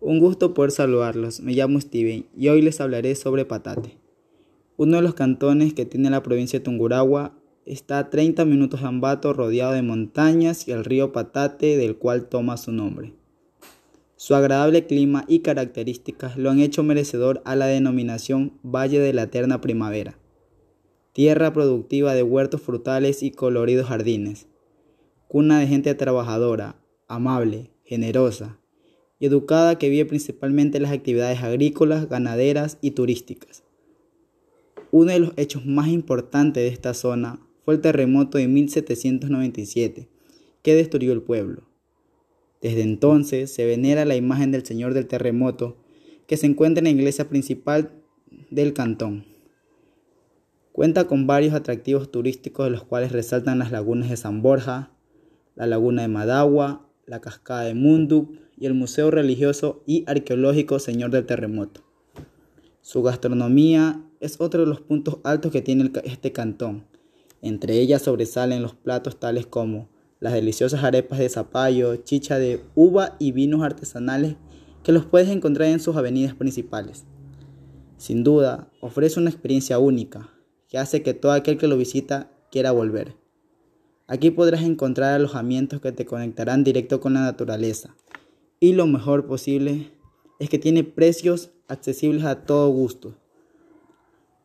Un gusto poder saludarlos. Me llamo Steven y hoy les hablaré sobre Patate. Uno de los cantones que tiene la provincia de Tungurahua está a 30 minutos de Ambato rodeado de montañas y el río Patate del cual toma su nombre. Su agradable clima y características lo han hecho merecedor a la denominación Valle de la Eterna Primavera, tierra productiva de huertos frutales y coloridos jardines, cuna de gente trabajadora, amable, generosa, y educada que vive principalmente en las actividades agrícolas, ganaderas y turísticas. Uno de los hechos más importantes de esta zona fue el terremoto de 1797, que destruyó el pueblo. Desde entonces se venera la imagen del Señor del Terremoto, que se encuentra en la iglesia principal del cantón. Cuenta con varios atractivos turísticos de los cuales resaltan las lagunas de San Borja, la laguna de Madagua, la cascada de Munduk y el Museo Religioso y Arqueológico Señor del Terremoto. Su gastronomía es otro de los puntos altos que tiene este cantón. Entre ellas sobresalen los platos tales como las deliciosas arepas de zapallo, chicha de uva y vinos artesanales que los puedes encontrar en sus avenidas principales. Sin duda, ofrece una experiencia única que hace que todo aquel que lo visita quiera volver. Aquí podrás encontrar alojamientos que te conectarán directo con la naturaleza. Y lo mejor posible es que tiene precios accesibles a todo gusto.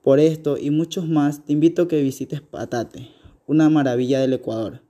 Por esto y muchos más, te invito a que visites Patate, una maravilla del Ecuador.